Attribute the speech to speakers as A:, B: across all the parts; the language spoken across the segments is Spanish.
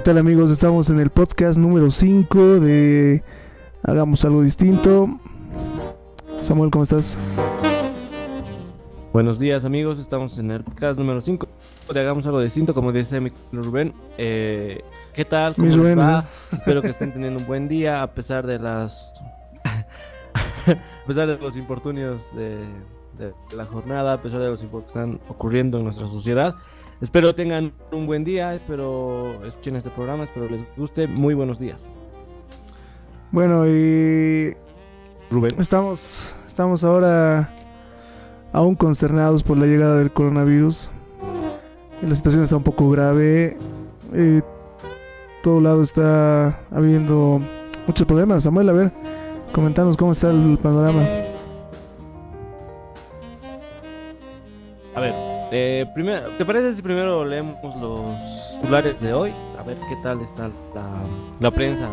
A: ¿qué tal amigos? Estamos en el podcast número 5 de Hagamos algo distinto. Samuel, ¿cómo estás?
B: Buenos días amigos, estamos en el podcast número 5 de Hagamos algo distinto, como dice mi Rubén. Eh, ¿Qué tal? ¿Cómo
A: Mis
B: les
A: Rubén,
B: va?
A: ¿sí?
B: Espero que estén teniendo un buen día a pesar de las... a pesar de los infortunios de, de la jornada, a pesar de los que están ocurriendo en nuestra sociedad. Espero tengan un buen día, espero escuchen este programa, espero les guste. Muy buenos días.
A: Bueno, y
B: Rubén.
A: estamos, estamos ahora aún consternados por la llegada del coronavirus. La situación está un poco grave. Eh, todo lado está habiendo muchos problemas. Samuel, a ver, comentanos cómo está el panorama.
B: Eh, primero, ¿te parece si primero leemos los titulares de hoy? A ver qué tal está la, la prensa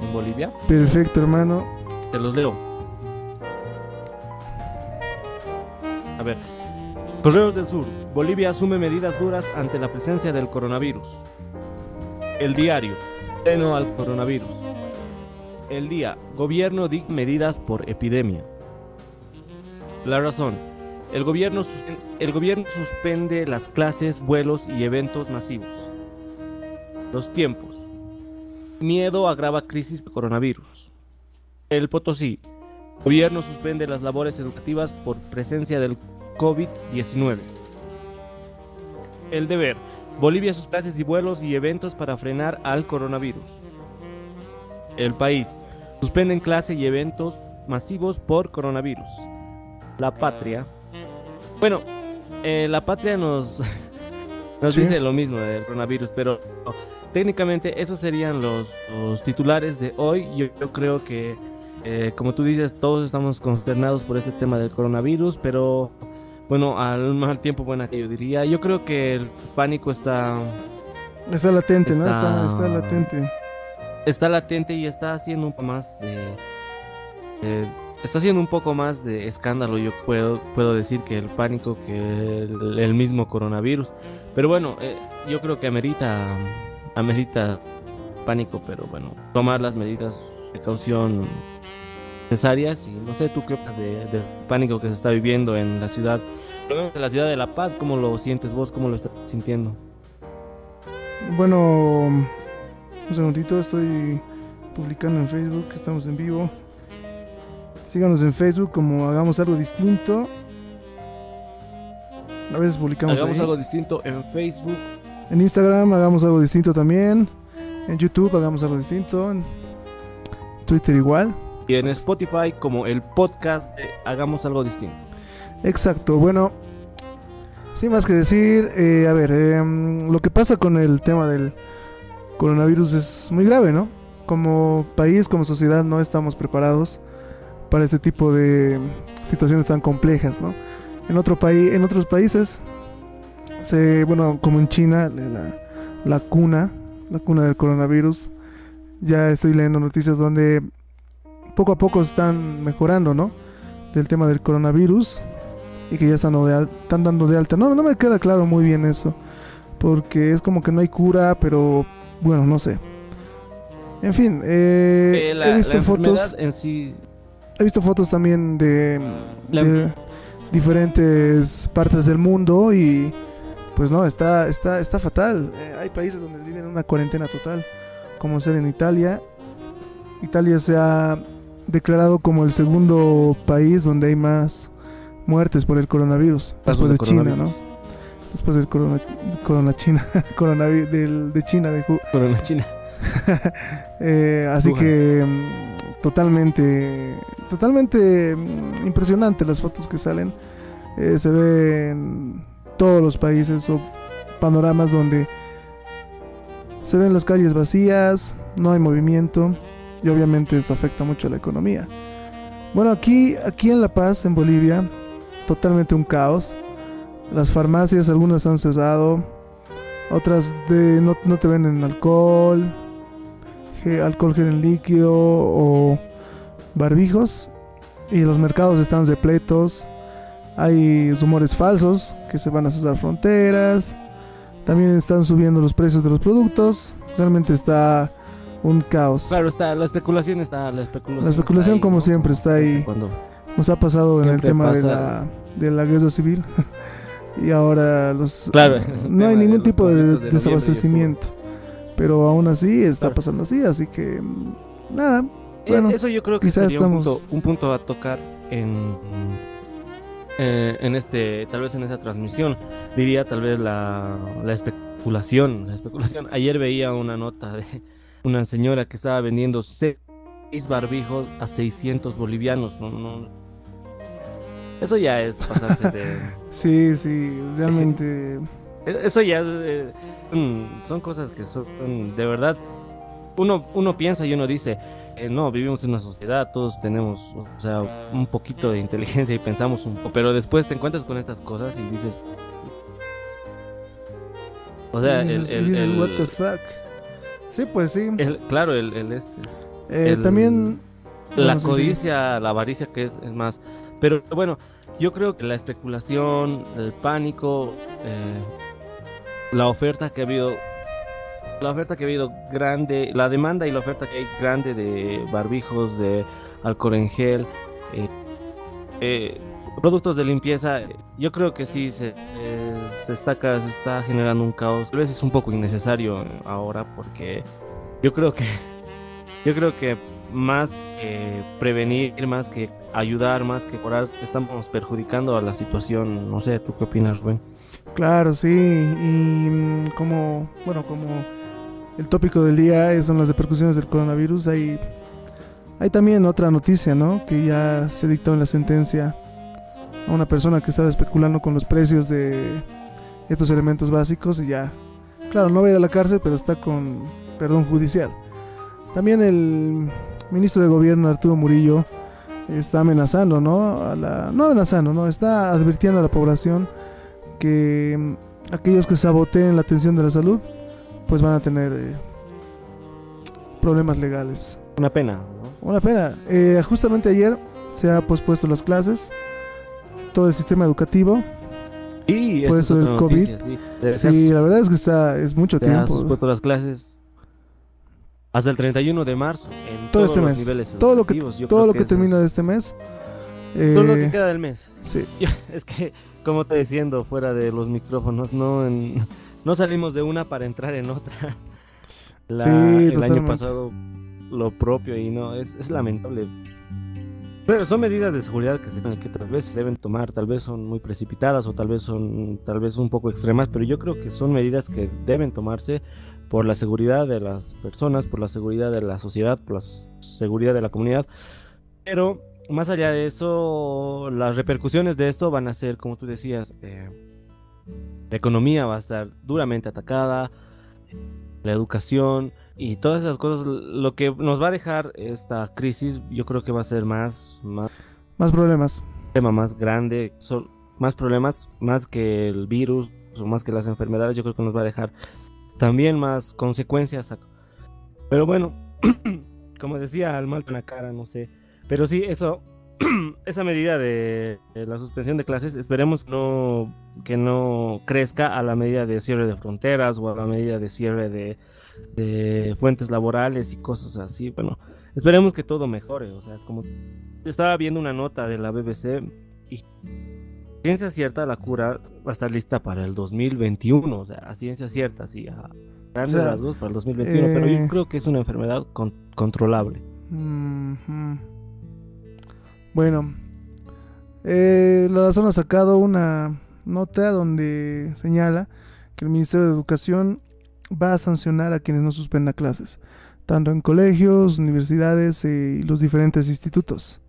B: en Bolivia.
A: Perfecto, hermano.
B: Te los leo. A ver. Correos del Sur. Bolivia asume medidas duras ante la presencia del coronavirus. El diario. Pleno al coronavirus. El día. Gobierno dicta medidas por epidemia. La razón. El gobierno, el gobierno suspende las clases, vuelos y eventos masivos. Los tiempos. Miedo agrava crisis de coronavirus. El Potosí. Gobierno suspende las labores educativas por presencia del COVID-19. El deber. Bolivia sus clases y vuelos y eventos para frenar al coronavirus. El país. Suspenden clase y eventos masivos por coronavirus. La patria. Bueno, eh, la patria nos, nos
A: Sí.
B: dice lo mismo del coronavirus, pero técnicamente esos serían los, los titulares de hoy. Yo, yo creo que, eh, como tú dices, todos estamos consternados por este tema del coronavirus, pero bueno, al mal tiempo, buena que yo diría. Yo creo que el pánico está,
A: Está latente, ¿no? Está,
B: Está-
A: está latente.
B: está latente y está haciendo un poco más de... de- está haciendo un poco más de escándalo, yo puedo, puedo decir, que el pánico, que el, mismo coronavirus. Pero bueno, eh, yo creo que amerita, amerita pánico, pero bueno, tomar las medidas de precaución necesarias. Y no sé, ¿tú qué opinas de- del pánico que se está viviendo en la ciudad? En la ciudad de La Paz, ¿cómo lo sientes vos? ¿Cómo lo estás sintiendo?
A: Bueno, un segundito, estoy publicando en Facebook, estamos en vivo. Síganos en Facebook como Hagamos Algo Distinto. A veces publicamos
B: Hagamos
A: ahí.
B: algo distinto en Facebook.
A: En Instagram Hagamos Algo Distinto también. En YouTube Hagamos Algo Distinto. En Twitter igual.
B: y en Spotify como el podcast de Hagamos algo distinto.
A: Exacto, bueno, sin más que decir, eh, a ver, em, lo que pasa con el tema del coronavirus es muy grave, ¿no? Como país, como sociedad, no estamos preparados para este tipo de situaciones tan complejas, ¿no? En otro país, en otros países, se, bueno, como en China, la, la cuna, la cuna del coronavirus, ya estoy leyendo noticias donde poco a poco están mejorando, ¿no? Del tema del coronavirus y que ya están, de al- están dando de alta. No, no me queda claro muy bien eso, porque es como que no hay cura, pero bueno, no sé. En fin, eh,
B: Eh, la,
A: he visto
B: la
A: fotos,
B: en sí,
A: he visto fotos también de, diferentes partes del mundo y pues no, está, está, está fatal. Eh, hay países donde viven una cuarentena total, como ser en Italia. Italia se ha declarado como el segundo país donde hay más muertes por el coronavirus, después de,
B: de
A: China, ¿no? Después del corona, corona China, coronavirus del, de China, de
B: en China.
A: eh, así
B: Wuhan.
A: que totalmente, totalmente mm, impresionante las fotos que salen. Eh, se ven todos los países o panoramas donde se ven las calles vacías, no hay movimiento y obviamente esto afecta mucho a la economía. Bueno, aquí, aquí en La Paz, en Bolivia, totalmente un caos. Las farmacias, algunas han cerrado, otras de, no, no te venden alcohol, alcohol gel en líquido o barbijos. Y los mercados están repletos. Hay rumores falsos que se van a cerrar fronteras. También están subiendo los precios de los productos. Realmente está un caos.
B: Claro, está la especulación, está la especulación.
A: La especulación, como siempre, está ahí.
B: Cuando
A: Nos ha pasado en el tema de la, de la guerra civil. y ahora los
B: Claro,
A: no hay ningún tipo de, desabastecimiento. Pero aún así está
B: Claro.
A: pasando así, así que mm, nada.
B: Eh,
A: Bueno,
B: eso yo creo que
A: quizás
B: sería un,
A: estamos-
B: punto, un punto a tocar en, eh, en este, tal vez en esa transmisión. Diría tal vez la, la especulación, la especulación. Ayer veía una nota de una señora que estaba vendiendo seis barbijos a 600 bolivianos. No, no. Eso ya es pasarse de...
A: Sí, sí, realmente.
B: E- Eso ya eh, son cosas que son de verdad. Uno, uno piensa y uno dice, eh, no, vivimos en una sociedad, todos tenemos, o sea, un poquito de inteligencia y pensamos un poco, pero después te encuentras con estas cosas y dices, o sea, el,
A: dices- y
B: el-
A: dices,
B: el-
A: what the fuck. Sí, pues sí.
B: el- claro, el, el este,
A: Eh,
B: el-
A: también.
B: la
A: bueno, sí, sí.
B: codicia, la avaricia que es, es más. Pero bueno, yo creo que la especulación, el pánico, eh, la oferta que ha habido, la oferta que ha habido grande, la demanda y la oferta que hay grande de barbijos, de alcohol en gel, eh, eh, productos de limpieza, yo creo que sí se, eh, se, está, se está generando un caos. Tal vez es un poco innecesario ahora porque yo creo que yo creo que más que prevenir, más que ayudar, más que curar, estamos perjudicando a la situación. No sé, ¿tú qué opinas, Rubén?
A: Claro, sí. Y mm, como, bueno, como el tópico del día son las repercusiones del coronavirus, hay, hay también otra noticia, ¿no? Que ya se dictó en la sentencia a una persona que estaba especulando con los precios de estos elementos básicos y ya, claro, no va a ir a la cárcel, pero está con perdón judicial. También el ministro de Gobierno, Arturo Murillo, está amenazando, ¿no? A la, no amenazando, ¿no? Está advirtiendo a la población que mm, aquellos que saboteen la atención de la salud pues van a tener eh, problemas legales.
B: Una pena, ¿no?
A: Una pena. Eh, justamente ayer se ha pospuesto las clases, todo el sistema educativo.
B: Sí,
A: Por eso
B: otra
A: COVID.
B: noticia, sí. Se- se
A: Sí, la verdad es que está es mucho
B: Se ha
A: tiempo.
B: suspuesto las clases hasta el 31 de marzo en
A: Todo
B: todos
A: este
B: los
A: mes.
B: niveles
A: Todo lo que.
B: Yo
A: todo lo que
B: es-
A: termina de este mes.
B: todo lo que
A: eh,
B: queda del mes.
A: sí,
B: Es que, como te diciendo, fuera de los micrófonos, no, en- no salimos de una para entrar en otra. La-
A: Sí,
B: el año
A: totalmente.
B: pasado lo propio y no, es, es lamentable. Pero son medidas de seguridad que, se, que tal vez se deben tomar, tal vez son muy precipitadas o tal vez son tal vez un poco extremas, pero yo creo que son medidas que deben tomarse por la seguridad de las personas, por la seguridad de la sociedad, por la seguridad de la comunidad. Pero más allá de eso, las repercusiones de esto van a ser, como tú decías, eh, la economía va a estar duramente atacada, la educación y todas esas cosas. Lo que nos va a dejar esta crisis, yo creo que va a ser más, más
A: más problemas.
B: tema más grande, son más problemas, más que el virus o más que las enfermedades, yo creo que nos va a dejar también más consecuencias. Pero bueno, como decía, al mal con la cara, no sé. Pero sí, eso, esa medida de, de la suspensión de clases, esperemos no, que no crezca a la medida de cierre de fronteras o a la medida de cierre de, de fuentes laborales y cosas así. Bueno, esperemos que todo mejore. O sea, como estaba viendo una nota de la BBC y ciencia cierta la cura va a estar lista para el 2021, o sea, a ciencia cierta, sí, a grandes
A: O sea,
B: rasgos para el 2021, pero
A: eh,
B: yo creo que es una enfermedad con- controlable.
A: Ujú. Bueno, eh, la razón ha sacado una nota donde señala que el Ministerio de Educación va a sancionar a quienes no suspendan clases, tanto en colegios, universidades eh, y los diferentes institutos.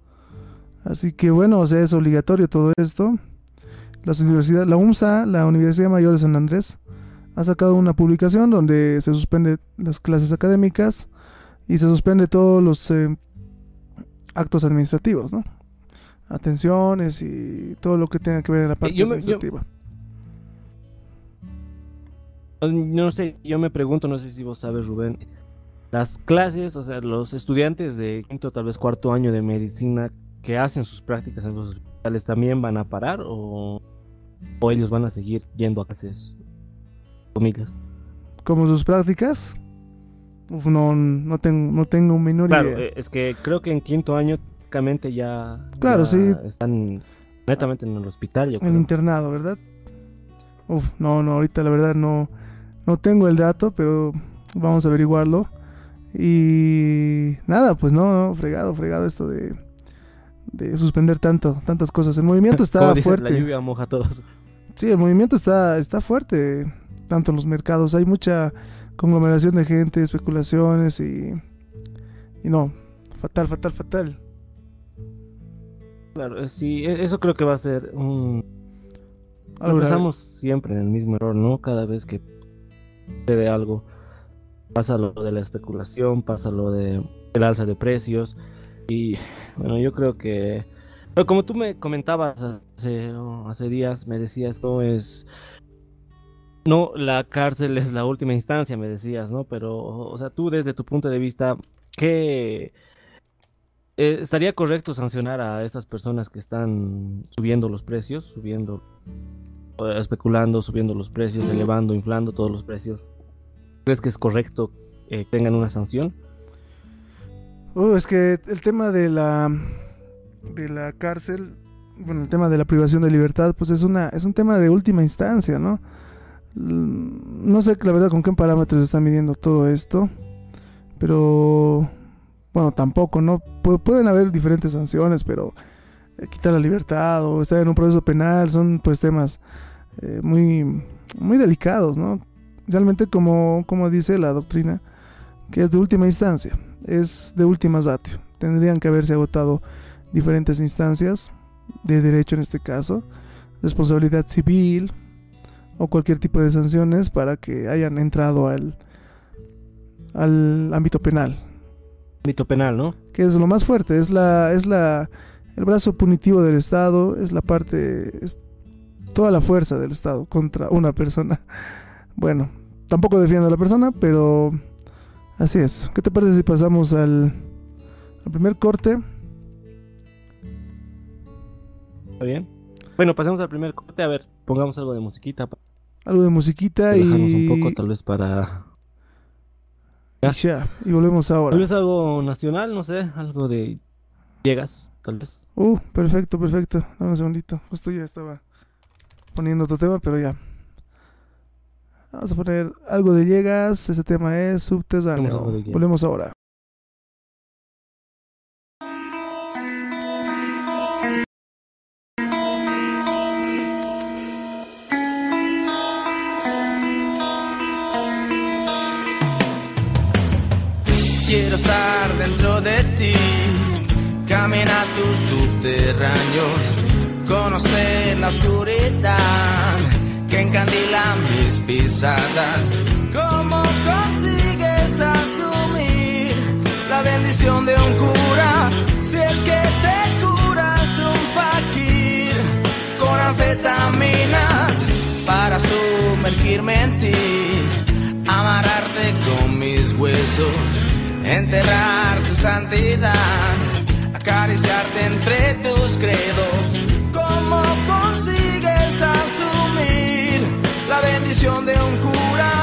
A: Así que bueno, o sea, es obligatorio todo esto. Las universidades, la UMSA, la Universidad Mayor de San Andrés, ha sacado una publicación donde se suspende las clases académicas y se suspende todos los eh, actos administrativos, ¿no? Atenciones y todo lo que tenga que ver en la parte
B: yo me- yo-
A: administrativa.
B: No sé, yo me pregunto, no sé si vos sabes, Rubén, las clases, o sea, los estudiantes de quinto, tal vez cuarto año de medicina que hacen sus prácticas en los hospitales también van a parar o, o ellos van a seguir yendo a clases. comillas.
A: Como sus prácticas. Uf, no, no tengo, no tengo un menor
B: Claro,
A: idea.
B: es que creo que en quinto año prácticamente ya,
A: Claro,
B: ya
A: sí.
B: están netamente en el hospital, yo
A: En
B: creo.
A: internado, ¿verdad? Uf, no, no, ahorita la verdad no, no tengo el dato, pero vamos a averiguarlo. Y nada, pues no, no, fregado, fregado esto de, de suspender tanto, tantas cosas. El movimiento está
B: dicen,
A: fuerte.
B: la lluvia moja a todos.
A: Sí, el movimiento está, está fuerte, tanto en los mercados. Hay mucha conglomeración de gente, especulaciones y, y no, fatal, fatal, fatal.
B: Claro, eh, sí, e- eso creo que va a ser un... Empezamos siempre en el mismo error, ¿no? Cada vez que sucede algo, pasa lo de la especulación, pasa lo de el alza de precios. Y bueno, yo creo que... Pero como tú me comentabas hace, hace días, me decías, no es... No, la cárcel es la última instancia, me decías, ¿no? Pero, o sea, tú desde tu punto de vista, ¿qué... eh, ¿Estaría correcto sancionar a estas personas que están subiendo los precios, subiendo, eh, especulando, subiendo los precios, elevando, inflando todos los precios? ¿Crees que es correcto eh, que tengan una sanción?
A: Uh, es que el tema de la de la cárcel, bueno, el tema de la privación de libertad, pues es una es un tema de última instancia, ¿no? No sé la verdad con qué parámetros está midiendo todo esto, pero bueno, tampoco, ¿no? Pu- pueden haber diferentes sanciones, pero eh, quitar la libertad o estar en un proceso penal son pues temas eh, muy muy delicados, ¿no? Realmente como como dice la doctrina, que es de última instancia es de última ratio. Tendrían que haberse agotado diferentes instancias de derecho en este caso, responsabilidad civil o cualquier tipo de sanciones para que hayan entrado al, al ámbito penal,
B: Mito penal, ¿no?
A: que es lo más fuerte, es la es la el brazo punitivo del Estado, es la parte es toda la fuerza del Estado contra una persona. Bueno, tampoco defiendo a la persona, pero así es. ¿Qué te parece si pasamos al, al primer corte?
B: ¿Está bien? Bueno, pasemos al primer corte. A ver, pongamos algo de musiquita
A: Algo de musiquita y,
B: relajarnos un poco, tal vez para...
A: y ya, y volvemos ahora.
B: Tal vez algo nacional, no sé, algo de... Llegas, tal vez.
A: Uh, perfecto, perfecto. Dame un segundito. Justo ya estaba poniendo otro tema, pero ya. Vamos a poner algo de llegas. Ese tema es subterráneo. Volvemos ahora.
C: Quiero estar dentro de ti, caminar tus subterráneos, conocer la oscuridad que encandila mis pisadas. ¿Cómo consigues asumir la bendición de un cura si el que te cura es un fakir con anfetaminas para sumergirme en ti, amarrarte con mis huesos, enterrar tu santidad, acariciarte entre tus credos. ¿Cómo consigues asumir la bendición de un cura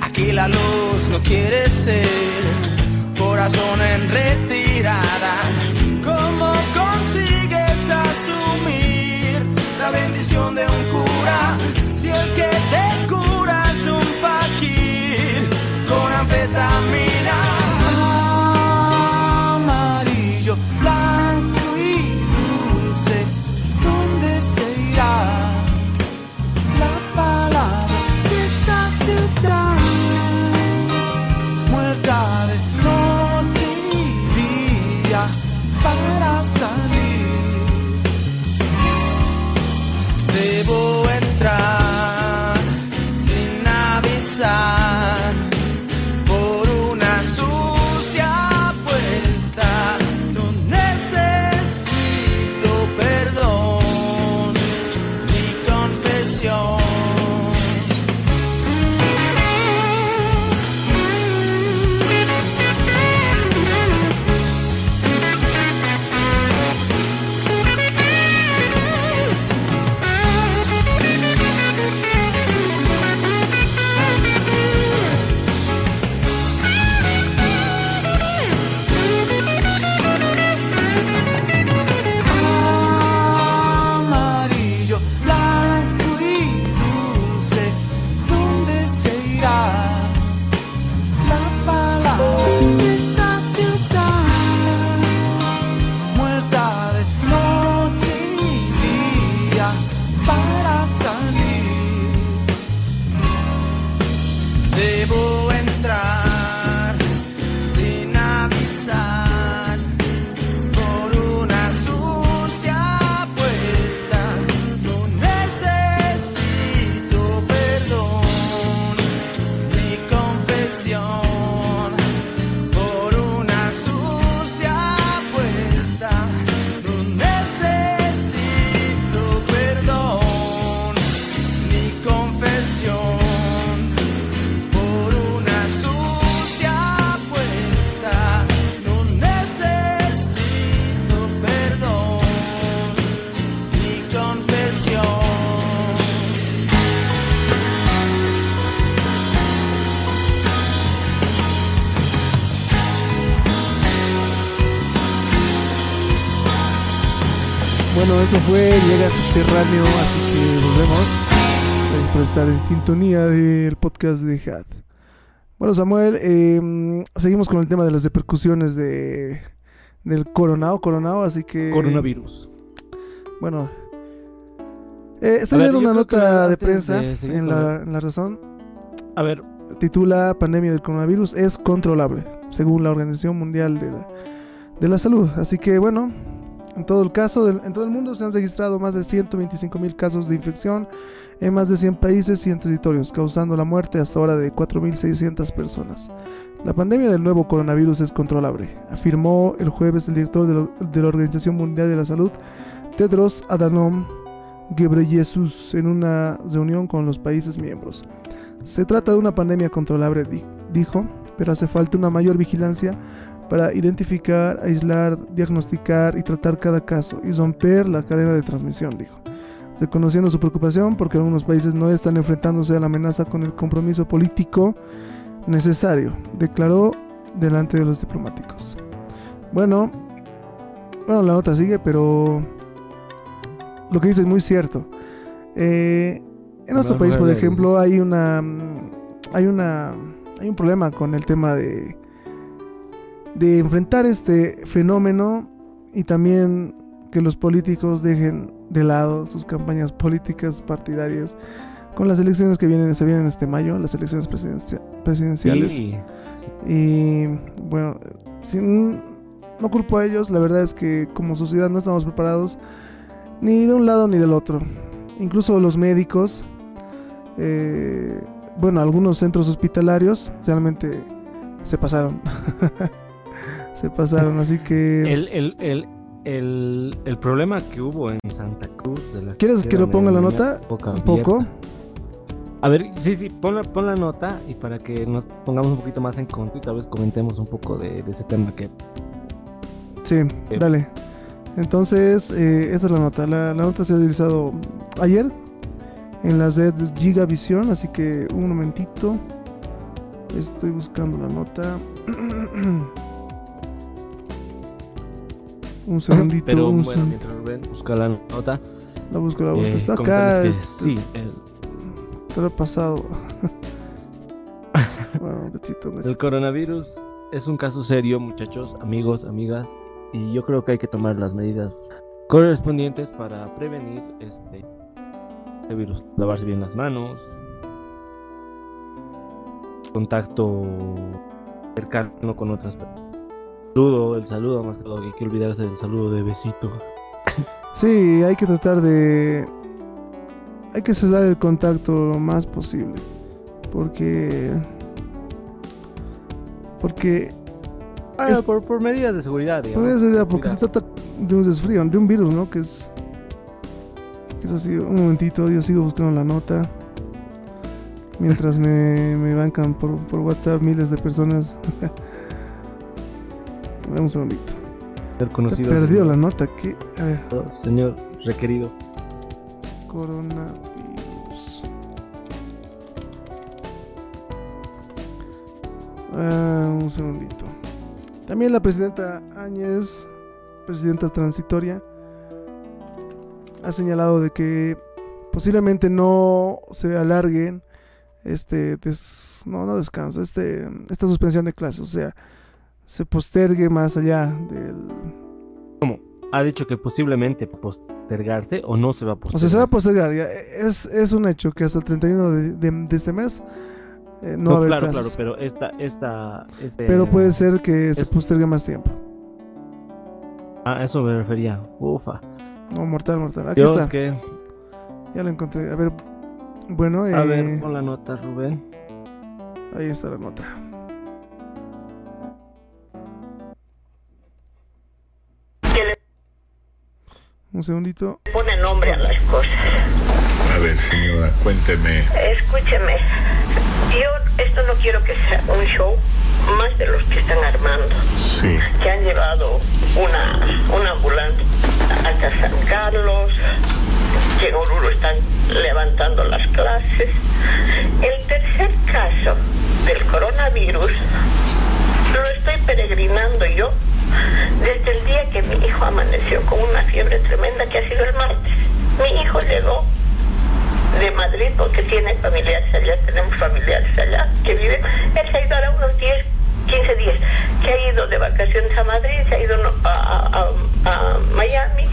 C: Aquí la luz no quiere ser corazón en retirada. ¿Cómo consigues asumir la bendición de un cura si el que te cura es un fakir con anfetamina?
A: Bueno, eso fue Llega Subterráneo, así que volvemos. Gracias por estar en sintonía del podcast de Hat. Bueno, Samuel, eh, seguimos con el tema de las repercusiones de, del coronado, coronado, así que...
B: Coronavirus.
A: Bueno, eh,
B: ver,
A: leyendo una nota de prensa
B: de
A: en la, en la razón.
B: A ver,
A: Titula Pandemia del coronavirus es controlable, según la Organización Mundial de la, de la Salud. Así que bueno, en todo el caso, en todo el mundo se han registrado más de 125 mil casos de infección en más de 100 países y en territorios, causando la muerte hasta ahora de 4.600 personas. La pandemia del nuevo coronavirus es controlable, afirmó el jueves el director de la, de la Organización Mundial de la Salud, Tedros Adhanom Ghebreyesus, en una reunión con los países miembros. Se trata de una pandemia controlable, di- dijo, pero hace falta una mayor vigilancia para identificar, aislar, diagnosticar y tratar cada caso y romper la cadena de transmisión, dijo. Reconociendo su preocupación porque algunos países no están enfrentándose a la amenaza con el compromiso político necesario, declaró delante de los diplomáticos. Bueno, bueno, la nota sigue, pero lo que dice es muy cierto. Eh, en nuestro país, por ejemplo, hay una hay una hay un problema con el tema de de enfrentar este fenómeno y también que los políticos dejen de lado sus campañas políticas partidarias con las elecciones que vienen se vienen este mayo, las elecciones presidencia- presidenciales.
B: sí,
A: Y bueno, sin- no culpo a ellos, la verdad es que como sociedad no estamos preparados ni de un lado ni del otro. Incluso los médicos, eh, bueno, algunos centros hospitalarios realmente se pasaron. se pasaron, así que...
B: El, el, el, el, el problema que hubo en Santa Cruz. De la
A: ¿Quieres que lo ponga la nota? Un poco.
B: A ver, sí, sí, pon la, pon la nota y para que nos pongamos un poquito más en contexto y tal vez comentemos un poco de, de ese tema que...
A: Sí, dale. Entonces, eh, esta es la nota. La, la nota se ha utilizado ayer en la red Gigavisión, así que un momentito. Estoy buscando la nota. un segundito,
B: Pero
A: un
B: bueno,
A: seg-
B: mientras Rubén busca la nota,
A: la busco, la busco.
B: eh,
A: Está acá,
B: comentarles que
A: te-
B: sí, el,
A: te lo he pasado. bueno, un cachito, un
B: el coronavirus es un caso serio, muchachos, amigos, amigas, y yo creo que hay que tomar las medidas correspondientes para prevenir este, este virus. Lavarse bien las manos, contacto cercano con otras personas. Saludo, el saludo más que todo, que hay que olvidarse del saludo de besito.
A: Sí, hay que tratar de. Hay que cesar el contacto lo más posible. Porque. Porque.
B: Ah,
A: Es-
B: por, por medidas de seguridad,
A: Por
B: digamos.
A: eso ya, porque se trata de un resfrío, de un virus, ¿no? Que es. Que es así. Un momentito, yo sigo buscando la nota. Mientras me, me bancan por, por WhatsApp miles de personas. Dame un segundito. He perdido
B: señor.
A: la nota. ¿Qué? A ver.
B: Señor requerido.
A: Coronavirus. Ah, un segundito. También la presidenta Áñez, presidenta transitoria, ha señalado de que posiblemente no se alarguen este des- no, no descanso, este esta suspensión de clases, o sea, se postergue más allá del
B: Ha dicho que posiblemente postergarse o no se va a
A: O
B: postergar.
A: sea, se va a postergar. ya, Es, es un hecho que hasta el 31 de, de- de este mes eh, no,
B: No,
A: va a haber
B: claro, claro, pero esta, esta, este-
A: pero puede ser que se postergue más tiempo.
B: Ah, eso me refería. Ufa.
A: No, mortal, mortal. Aquí
B: Dios,
A: está.
B: que...
A: Ya lo encontré. A ver. Bueno,
B: A
A: eh,
B: ver, pon la nota, Rubén.
A: ahí está la nota. Un segundito.
D: pone nombre a las cosas.
E: A ver, señora, cuénteme.
D: Escúcheme, yo esto no quiero que sea un show más de los que están armando,
E: Sí.
D: que han llevado una, una ambulancia hasta San Carlos, que en Oruro están levantando las clases. El tercer caso del coronavirus lo estoy peregrinando yo desde el día que mi hijo amaneció con una fiebre tremenda que ha sido el martes. Mi hijo llegó de Madrid porque tiene familiares allá, tenemos familiares allá que viven. Él se ha ido ahora unos 10, 15 días, que ha ido de vacaciones a Madrid, se ha ido a, Miami,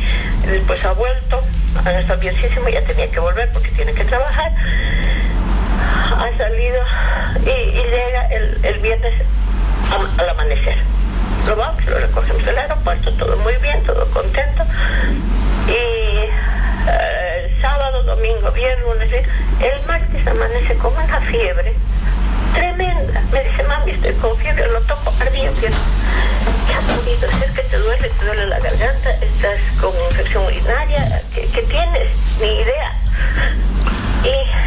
D: después ha vuelto, ha estado bienísimo, ya tenía que volver porque tiene que trabajar. Ha salido y, llega el, viernes al amanecer. Lo vamos, lo recogemos del aeropuerto, todo muy bien, todo contento. Y eh, sábado, domingo, viernes, lunes, el martes amanece con una fiebre tremenda. Me dice, mami, estoy con fiebre, lo toco ardiente. ¿Qué ha podido ser que te duele? ¿Te duele la garganta? ¿Estás con infección urinaria? ¿Qué, qué tienes? Ni idea. Y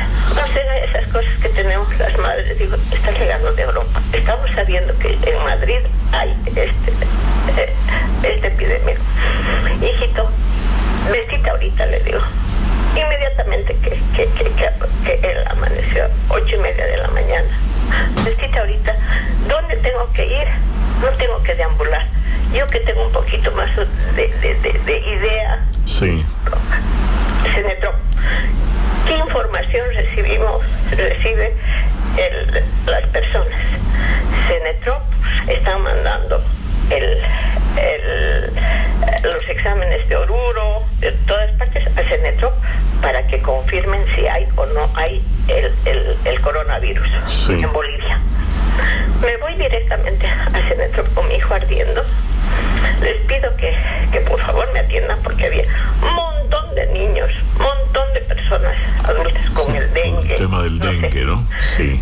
D: sé, esas cosas que tenemos las madres, digo, está llegando de Europa. Estamos sabiendo que en Madrid hay este, eh, esta epidemia. Hijito, vestite ahorita, le digo. Inmediatamente que, que, que, que, que él amaneció, ocho y media de la mañana. Vestite ahorita, ¿dónde tengo que ir? No tengo que deambular. Yo que tengo un poquito más de, de, de, de idea,
E: Sí.
D: Senetro, ¿qué información recibimos, recibe el- las personas? Senetro está mandando el, el- los exámenes de Oruro, de todas partes, a Senetro para que confirmen si hay o no hay el, el- el coronavirus
E: Sí.
D: en Bolivia. Me voy directamente a Senetro con mi hijo ardiendo. Les pido que, que por favor me atiendan porque había un montón de niños, un montón de personas adultas con el dengue.
E: El tema del
D: no sé.
E: dengue, ¿no? Sí.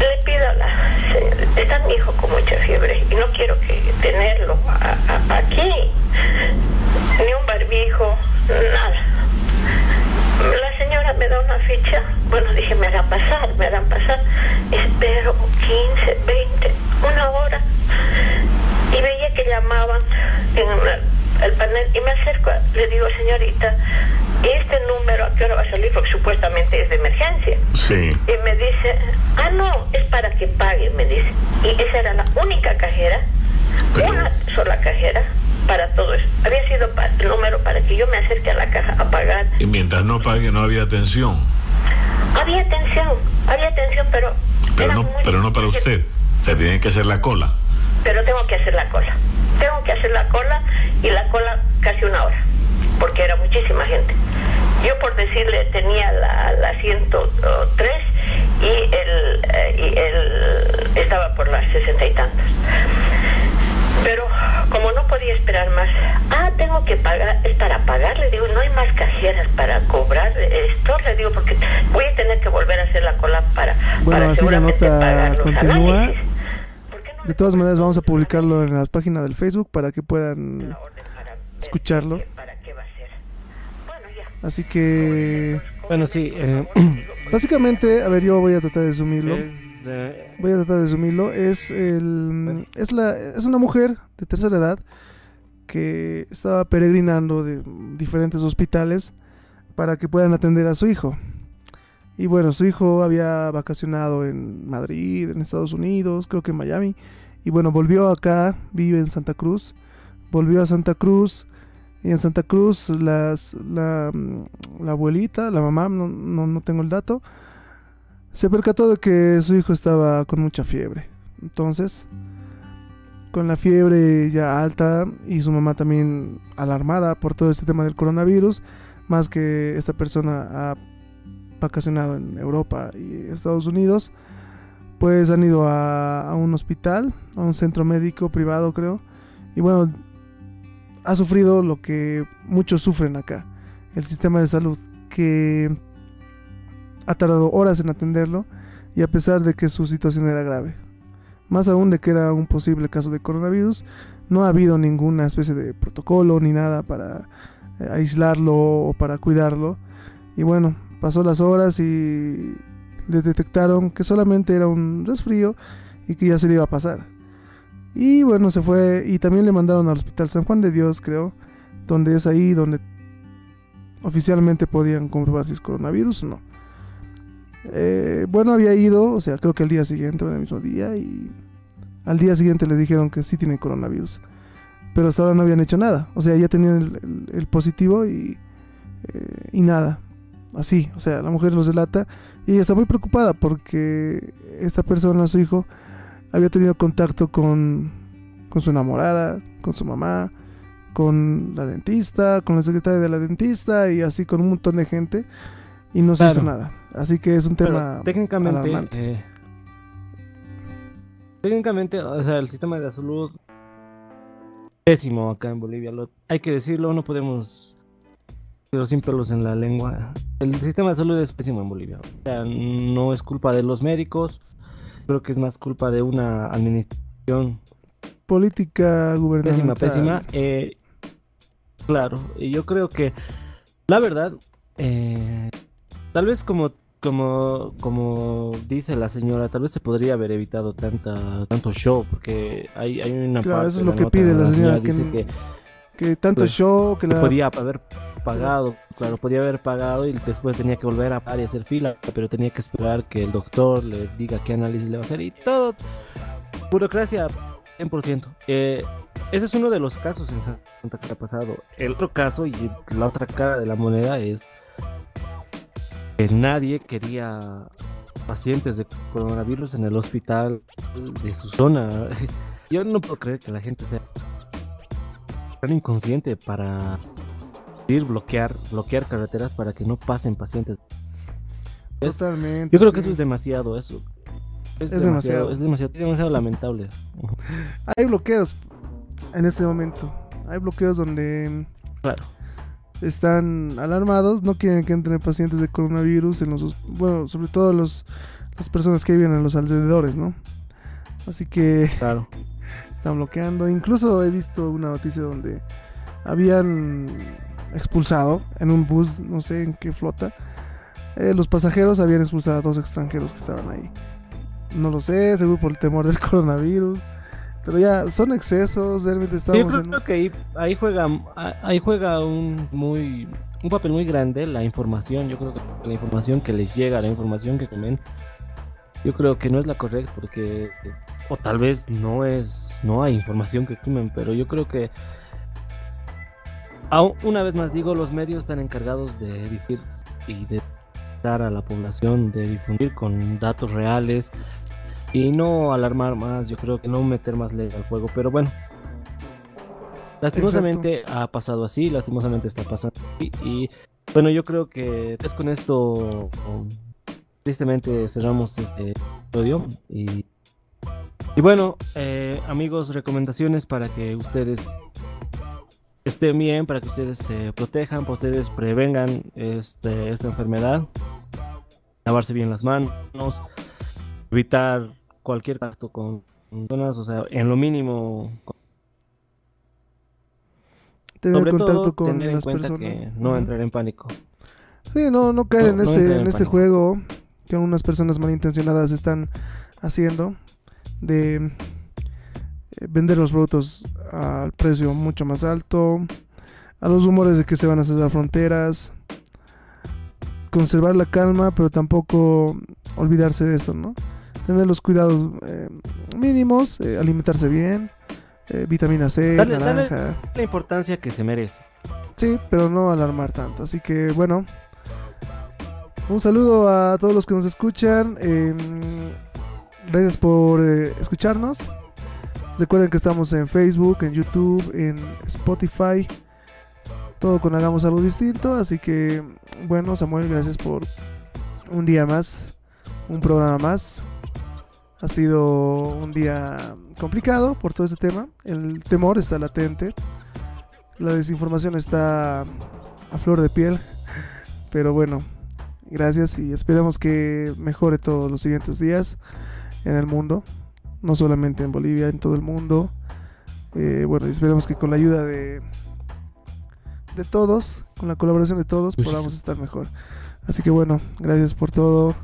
D: Le pido a la señora, está mi hijo con mucha fiebre y no quiero que tenerlo a- a- aquí, ni un barbijo, nada. La señora me da una ficha, bueno, dije, me harán pasar, me harán pasar. Y me acerco, le digo, señorita, este número, ¿a qué hora va a salir? Porque supuestamente es de emergencia.
E: Sí.
D: Y me dice, ah, no, es para que pague, me dice. Y esa era la única cajera,
E: Pero-
D: una sola cajera para todo eso. Había sido el número para que yo me acerque a la caja a pagar.
E: Y mientras no pague no había atención.
D: Había atención, había atención, pero...
E: Pero no, pero no para usted. Se tiene que hacer la cola.
D: Pero tengo que hacer la cola. Tengo que hacer la cola y la cola casi una hora, porque era muchísima gente. Yo por decirle tenía la, la 103 y el, eh, y el estaba por las sesenta y tantas. Pero como no podía esperar más, ah, tengo que pagar, es para pagar, le digo, no hay más cajeras para cobrar esto, le digo, porque voy a tener que volver a hacer la cola para,
A: Bueno,
D: para
A: así la nota continúa.
D: análisis. ¿Por qué no
A: De todas maneras, vamos a publicarlo en la página del Facebook para que puedan escucharlo. Así que,
B: Bueno, sí. eh,
A: básicamente, a ver, yo voy a tratar de sumirlo. Voy a tratar de sumirlo. Es el, es la, es una mujer de tercera edad que estaba peregrinando de diferentes hospitales para que puedan atender a su hijo. Y bueno, su hijo había vacacionado en Madrid, en Estados Unidos, creo que en Miami. Y bueno, volvió acá, vive en Santa Cruz. Volvió a Santa Cruz. Y en Santa Cruz la, mm, la abuelita, la mamá, no, no, no tengo el dato, se percató de que su hijo estaba con mucha fiebre. Entonces, con la fiebre ya alta y su mamá también alarmada por todo este tema del coronavirus, más que esta persona ha vacacionado en Europa y Estados Unidos, pues han ido a, a un hospital, a un centro médico privado creo, y bueno, ha sufrido lo que muchos sufren acá, el sistema de salud, que ha tardado horas en atenderlo y a pesar de que su situación era grave. Más aún de que era un posible caso de coronavirus, no ha habido ninguna especie de protocolo ni nada para eh, aislarlo o para cuidarlo. Y bueno, pasó las horas y le detectaron que solamente era un resfrío y que ya se le iba a pasar. Y bueno, se fue y también le mandaron al Hospital San Juan de Dios, creo, donde es ahí donde oficialmente podían comprobar si es coronavirus o no. Eh, bueno, había ido, o sea, creo que el día siguiente o en el mismo día, y al día siguiente le dijeron que sí tiene coronavirus. pero hasta ahora no habían hecho nada. O sea, ya tenían el positivo y, eh, y nada. Así, o sea, la mujer los delata y ella está muy preocupada porque esta persona, su hijo, había tenido contacto con, con su enamorada, con su mamá, con la dentista, con la secretaria de la dentista y así con un montón de gente y no se
B: Claro.
A: hizo nada. Así que es un
B: Pero
A: tema
B: técnicamente,
A: alarmante.
B: eh, técnicamente, o sea, el sistema de salud pésimo acá en Bolivia. Lo, hay que decirlo, no podemos decirlo sin pelos en la lengua. El sistema de salud es pésimo en Bolivia. O sea, no es culpa de los médicos, creo que es más culpa de una administración
A: política
B: pésima,
A: gubernamental.
B: pésima. Eh, claro, y yo creo que la verdad, eh, tal vez como, como, como dice la señora, tal vez se podría haber evitado tanta, tanto show, porque hay, hay una
A: Claro,
B: parte
A: eso es lo
B: la
A: que
B: nota
A: pide la señora,
B: dice
A: que-
B: que,
A: Que tanto
B: Pues,
A: show, que
B: que
A: la...
B: podía haber pagado, claro, podía haber pagado y después tenía que volver a parar y hacer fila, pero tenía que esperar que el doctor le diga qué análisis le va a hacer y todo. Burocracia 100%. Eh, ese es uno de los casos en Santa que ha pasado. El otro caso y la otra cara de la moneda es que nadie quería pacientes de coronavirus en el hospital de su zona. Yo no puedo creer que la gente sea tan inconsciente para ir bloquear bloquear carreteras para que no pasen pacientes. es-
A: Totalmente.
B: Yo creo que eso es demasiado, eso. Es,
A: Es
B: demasiado,
A: demasiado.
B: es demasiado, es demasiado lamentable.
A: Hay bloqueos en este momento. Hay bloqueos donde
B: Claro.
A: están alarmados, no quieren que entren pacientes de coronavirus en los, bueno, sobre todo los las personas que viven en los alrededores, ¿no? Así que
B: Claro.
A: están bloqueando. Incluso he visto una noticia donde habían expulsado en un bus, no sé en qué flota, eh, los pasajeros habían expulsado a dos extranjeros que estaban ahí. No lo sé, seguro por el temor del coronavirus. Pero ya son excesos, realmente
B: Yo
A: estamos
B: creo,
A: en...
B: creo que ahí, ahí juega ahí juega un muy un papel muy grande la información. Yo creo que la información que les llega, la información que comen, yo creo que no es la correcta porque o tal vez no es no hay información que comen, pero yo creo que una vez más digo los medios están encargados de difundir y de dar a la población de difundir con datos reales y no alarmar más, yo creo que no meter más ley al juego, pero bueno. Lastimosamente ha pasado así, lastimosamente está pasando así, y bueno, yo creo que es con esto tristemente cerramos este episodio y, y bueno, eh, amigos, recomendaciones para que ustedes estén bien, para que ustedes se protejan, para que ustedes prevengan este, esta enfermedad, lavarse bien las manos, evitar cualquier contacto con personas, o sea, en lo mínimo,
A: tener
B: sobre
A: contacto
B: todo
A: con
B: tener en
A: las
B: cuenta
A: personas.
B: que no entrar en pánico.
A: Sí, no, no caer
B: No-
A: en,
B: no
A: ese,
B: en
A: en este
B: pánico.
A: juego que unas personas malintencionadas están haciendo de vender los productos al precio mucho más alto, a los rumores de que se van a cerrar fronteras, conservar la calma, pero tampoco olvidarse de esto, ¿no? Tener los cuidados eh, mínimos, eh, alimentarse bien, eh, vitamina C,
B: Dale- dale-
A: naranja.
B: La importancia que se merece.
A: Sí, pero no alarmar tanto. Así que bueno, un saludo a todos los que nos escuchan. eh, gracias por eh, escucharnos. Recuerden que estamos en Facebook, en YouTube, en Spotify. Todo con Hagamos algo distinto. Así que bueno, Samuel, gracias por un día más, un programa más. Ha sido un día complicado por todo este tema. El temor está latente. La desinformación está a flor de piel. Pero bueno, gracias y esperemos que mejore todos los siguientes días en el mundo. No solamente en Bolivia, en todo el mundo. Eh, bueno, y esperemos que con la ayuda de, de todos, con la colaboración de todos,
B: Uy.
A: podamos estar mejor. Así que bueno, gracias por todo.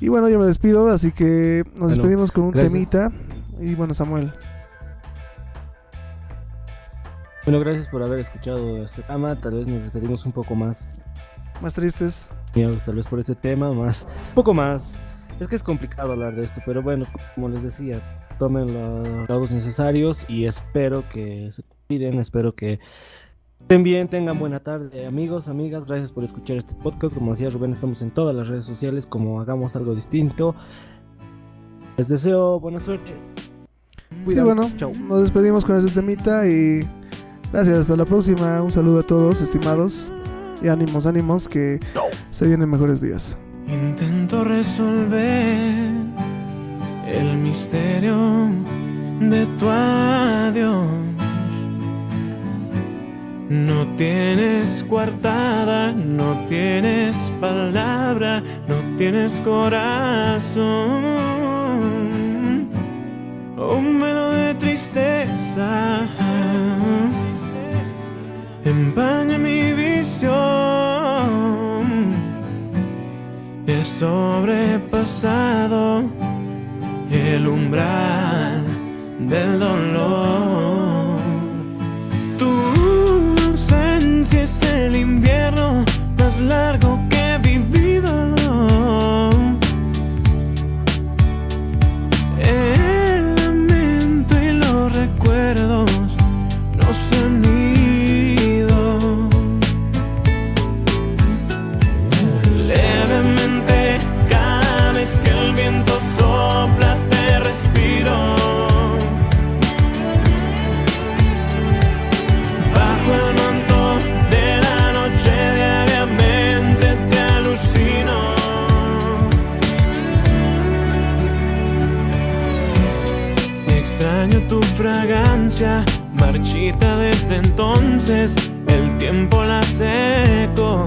A: Y bueno, yo me despido, así que nos despedimos con un
B: gracias.
A: temita. Y bueno, Samuel.
B: Bueno, gracias por haber escuchado este programa. Tal vez nos despedimos un poco más,
A: Más tristes.
B: tal vez por este tema, más, un poco más. Es que es complicado hablar de esto, pero bueno, como les decía, tomen los grados necesarios y espero que se cuiden, espero que estén bien, tengan buena tarde, amigos, amigas. Gracias por escuchar este podcast. Como decía Rubén, estamos en todas las redes sociales como hagamos algo distinto. Les deseo buena suerte.
A: Y
B: Cuidado.
A: bueno,
B: Chau.
A: nos despedimos con este temita y gracias, hasta la próxima. Un saludo a todos, estimados. Y ánimos, ánimos, que se vienen mejores días.
F: Intento resolver el misterio de tu adiós. No tienes coartada, no tienes palabra, no tienes corazón. Un velo de tristeza empaña mi visión. Sobrepasado el umbral del dolor. Tu ausencia es el invierno más largo marchita desde entonces, el tiempo la seco.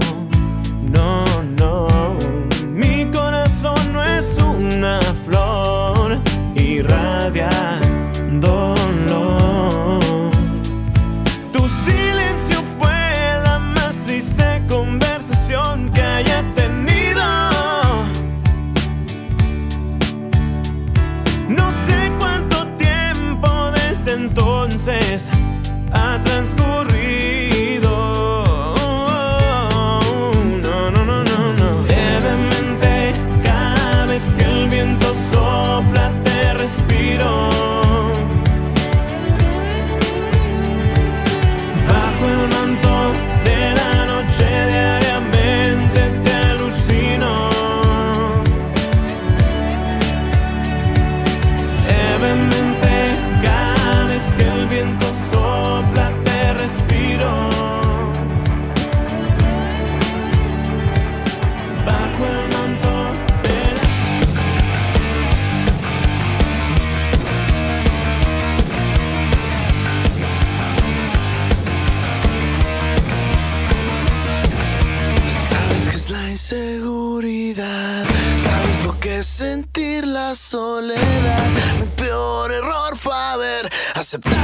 G: September.